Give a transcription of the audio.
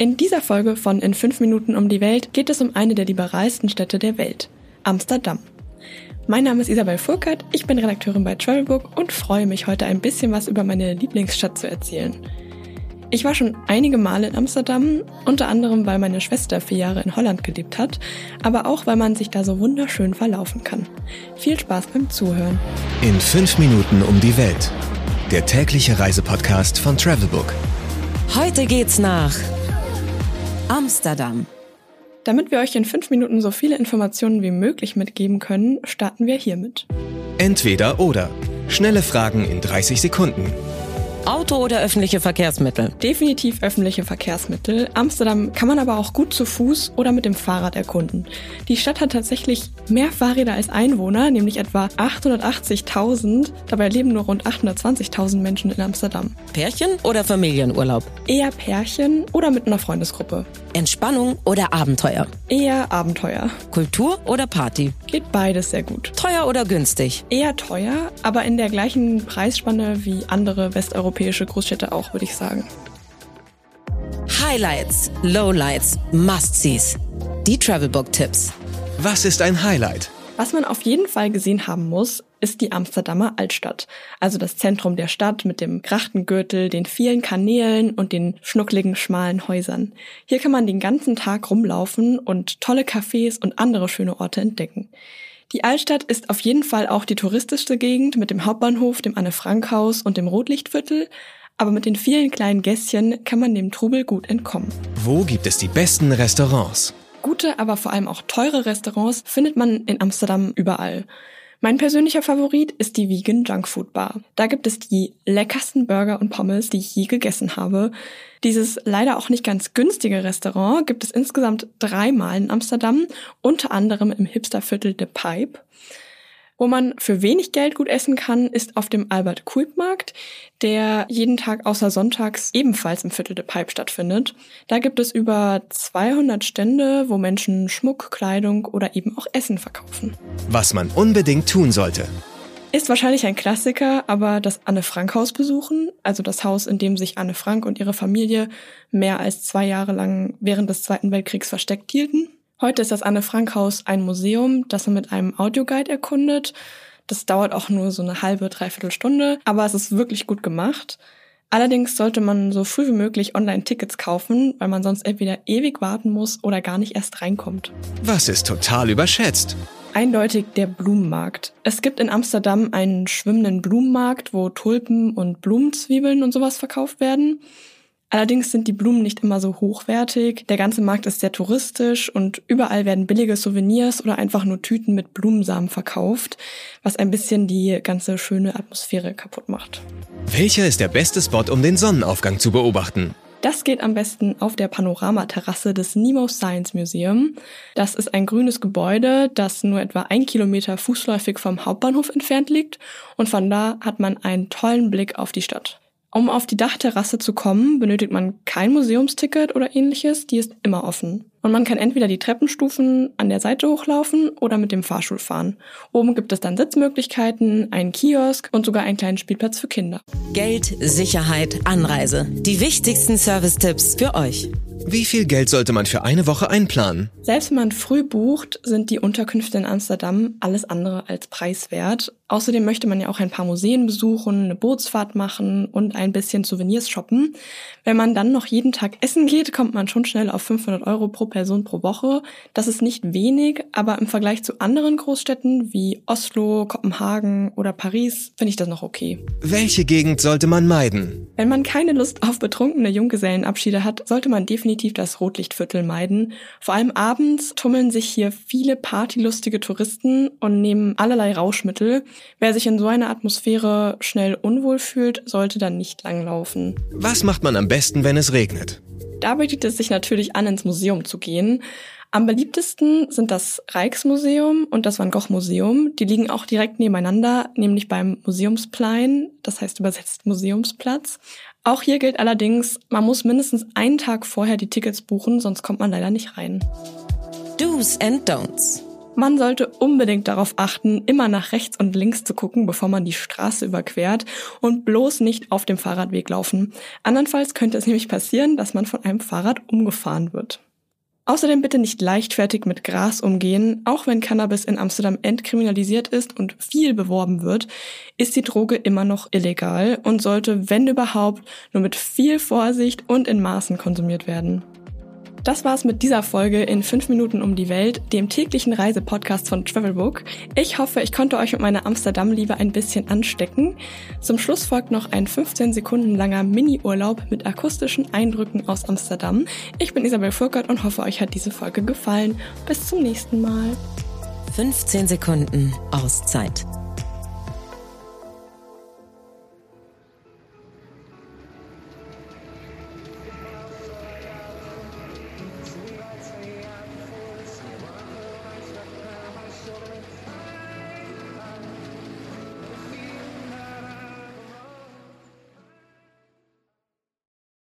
In dieser Folge von In 5 Minuten um die Welt geht es um eine der liberalsten Städte der Welt, Amsterdam. Mein Name ist Isabel Furkert, ich bin Redakteurin bei Travelbook und freue mich heute ein bisschen was über meine Lieblingsstadt zu erzählen. Ich war schon einige Male in Amsterdam, unter anderem weil meine Schwester vier Jahre in Holland gelebt hat, aber auch weil man sich da so wunderschön verlaufen kann. Viel Spaß beim Zuhören. In 5 Minuten um die Welt. Der tägliche Reisepodcast von Travelbook. Heute geht's nach Amsterdam. Damit wir euch in fünf Minuten so viele Informationen wie möglich mitgeben können, starten wir hiermit. Entweder oder. Schnelle Fragen in 30 Sekunden. Auto oder öffentliche Verkehrsmittel? Definitiv öffentliche Verkehrsmittel. Amsterdam kann man aber auch gut zu Fuß oder mit dem Fahrrad erkunden. Die Stadt hat tatsächlich mehr Fahrräder als Einwohner, nämlich etwa 880.000. Dabei leben nur rund 820.000 Menschen in Amsterdam. Pärchen oder Familienurlaub? Eher Pärchen oder mit einer Freundesgruppe. Entspannung oder Abenteuer? Eher Abenteuer. Kultur oder Party? Geht beides sehr gut. Teuer oder günstig? Eher teuer, aber in der gleichen Preisspanne wie andere westeuropäische Großstädte auch, würde ich sagen. Highlights, Lowlights, Must-Sees. Die Travelbook-Tipps. Was ist ein Highlight? Was man auf jeden Fall gesehen haben muss, ist die Amsterdamer Altstadt. Also das Zentrum der Stadt mit dem Grachtengürtel, den vielen Kanälen und den schnuckligen, schmalen Häusern. Hier kann man den ganzen Tag rumlaufen und tolle Cafés und andere schöne Orte entdecken. Die Altstadt ist auf jeden Fall auch die touristischste Gegend mit dem Hauptbahnhof, dem Anne-Frank-Haus und dem Rotlichtviertel. Aber mit den vielen kleinen Gässchen kann man dem Trubel gut entkommen. Wo gibt es die besten Restaurants? Gute, aber vor allem auch teure Restaurants findet man in Amsterdam überall. Mein persönlicher Favorit ist die Vegan Junkfood Bar. Da gibt es die leckersten Burger und Pommes, die ich je gegessen habe. Dieses leider auch nicht ganz günstige Restaurant gibt es insgesamt dreimal in Amsterdam, unter anderem im Hipsterviertel The Pipe. Wo man für wenig Geld gut essen kann, ist auf dem Albert Kuip Markt, der jeden Tag außer sonntags ebenfalls im Viertel der Pipe stattfindet. Da gibt es über 200 Stände, wo Menschen Schmuck, Kleidung oder eben auch Essen verkaufen. Was man unbedingt tun sollte. Ist wahrscheinlich ein Klassiker, aber das Anne Frank Haus besuchen, also das Haus, in dem sich Anne Frank und ihre Familie mehr als zwei Jahre lang während des Zweiten Weltkriegs versteckt hielten. Heute ist das Anne Frank Haus ein Museum, das man mit einem Audioguide erkundet. Das dauert auch nur so eine halbe, dreiviertel Stunde, aber es ist wirklich gut gemacht. Allerdings sollte man so früh wie möglich Online-Tickets kaufen, weil man sonst entweder ewig warten muss oder gar nicht erst reinkommt. Was ist total überschätzt? Eindeutig der Blumenmarkt. Es gibt in Amsterdam einen schwimmenden Blumenmarkt, wo Tulpen und Blumenzwiebeln und sowas verkauft werden. Allerdings sind die Blumen nicht immer so hochwertig. Der ganze Markt ist sehr touristisch und überall werden billige Souvenirs oder einfach nur Tüten mit Blumensamen verkauft, was ein bisschen die ganze schöne Atmosphäre kaputt macht. Welcher ist der beste Spot, um den Sonnenaufgang zu beobachten? Das geht am besten auf der Panoramaterrasse des Nemo Science Museum. Das ist ein grünes Gebäude, das nur etwa ein Kilometer fußläufig vom Hauptbahnhof entfernt liegt und von da hat man einen tollen Blick auf die Stadt. Um auf die Dachterrasse zu kommen, benötigt man kein Museumsticket oder ähnliches, die ist immer offen. Und man kann entweder die Treppenstufen an der Seite hochlaufen oder mit dem Fahrstuhl fahren. Oben gibt es dann Sitzmöglichkeiten, einen Kiosk und sogar einen kleinen Spielplatz für Kinder. Geld, Sicherheit, Anreise. Die wichtigsten Service-Tipps für euch. Wie viel Geld sollte man für eine Woche einplanen? Selbst wenn man früh bucht, sind die Unterkünfte in Amsterdam alles andere als preiswert. Außerdem möchte man ja auch ein paar Museen besuchen, eine Bootsfahrt machen und ein bisschen Souvenirs shoppen. Wenn man dann noch jeden Tag essen geht, kommt man schon schnell auf 500 Euro pro Person pro Woche. Das ist nicht wenig, aber im Vergleich zu anderen Großstädten wie Oslo, Kopenhagen oder Paris finde ich das noch okay. Welche Gegend sollte man meiden? Wenn man keine Lust auf betrunkene Junggesellenabschiede hat, sollte man definitiv das Rotlichtviertel meiden. Vor allem abends tummeln sich hier viele partylustige Touristen und nehmen allerlei Rauschmittel. Wer sich in so einer Atmosphäre schnell unwohl fühlt, sollte dann nicht langlaufen. Was macht man am besten, wenn es regnet? Da bietet es sich natürlich an, ins Museum zu gehen. Am beliebtesten sind das Rijksmuseum und das Van Gogh Museum. Die liegen auch direkt nebeneinander, nämlich beim Museumsplein, das heißt übersetzt Museumsplatz. Auch hier gilt allerdings, man muss mindestens einen Tag vorher die Tickets buchen, sonst kommt man leider nicht rein. Do's and Don'ts. Man sollte unbedingt darauf achten, immer nach rechts und links zu gucken, bevor man die Straße überquert und bloß nicht auf dem Fahrradweg laufen. Andernfalls könnte es nämlich passieren, dass man von einem Fahrrad umgefahren wird. Außerdem bitte nicht leichtfertig mit Gras umgehen. Auch wenn Cannabis in Amsterdam entkriminalisiert ist und viel beworben wird, ist die Droge immer noch illegal und sollte, wenn überhaupt, nur mit viel Vorsicht und in Maßen konsumiert werden. Das war's mit dieser Folge in 5 Minuten um die Welt, dem täglichen Reisepodcast von Travelbook. Ich hoffe, ich konnte euch mit meiner Amsterdam-Liebe ein bisschen anstecken. Zum Schluss folgt noch ein 15 Sekunden langer Mini-Urlaub mit akustischen Eindrücken aus Amsterdam. Ich bin Isabel Furkert und hoffe, euch hat diese Folge gefallen. Bis zum nächsten Mal. 15 Sekunden Auszeit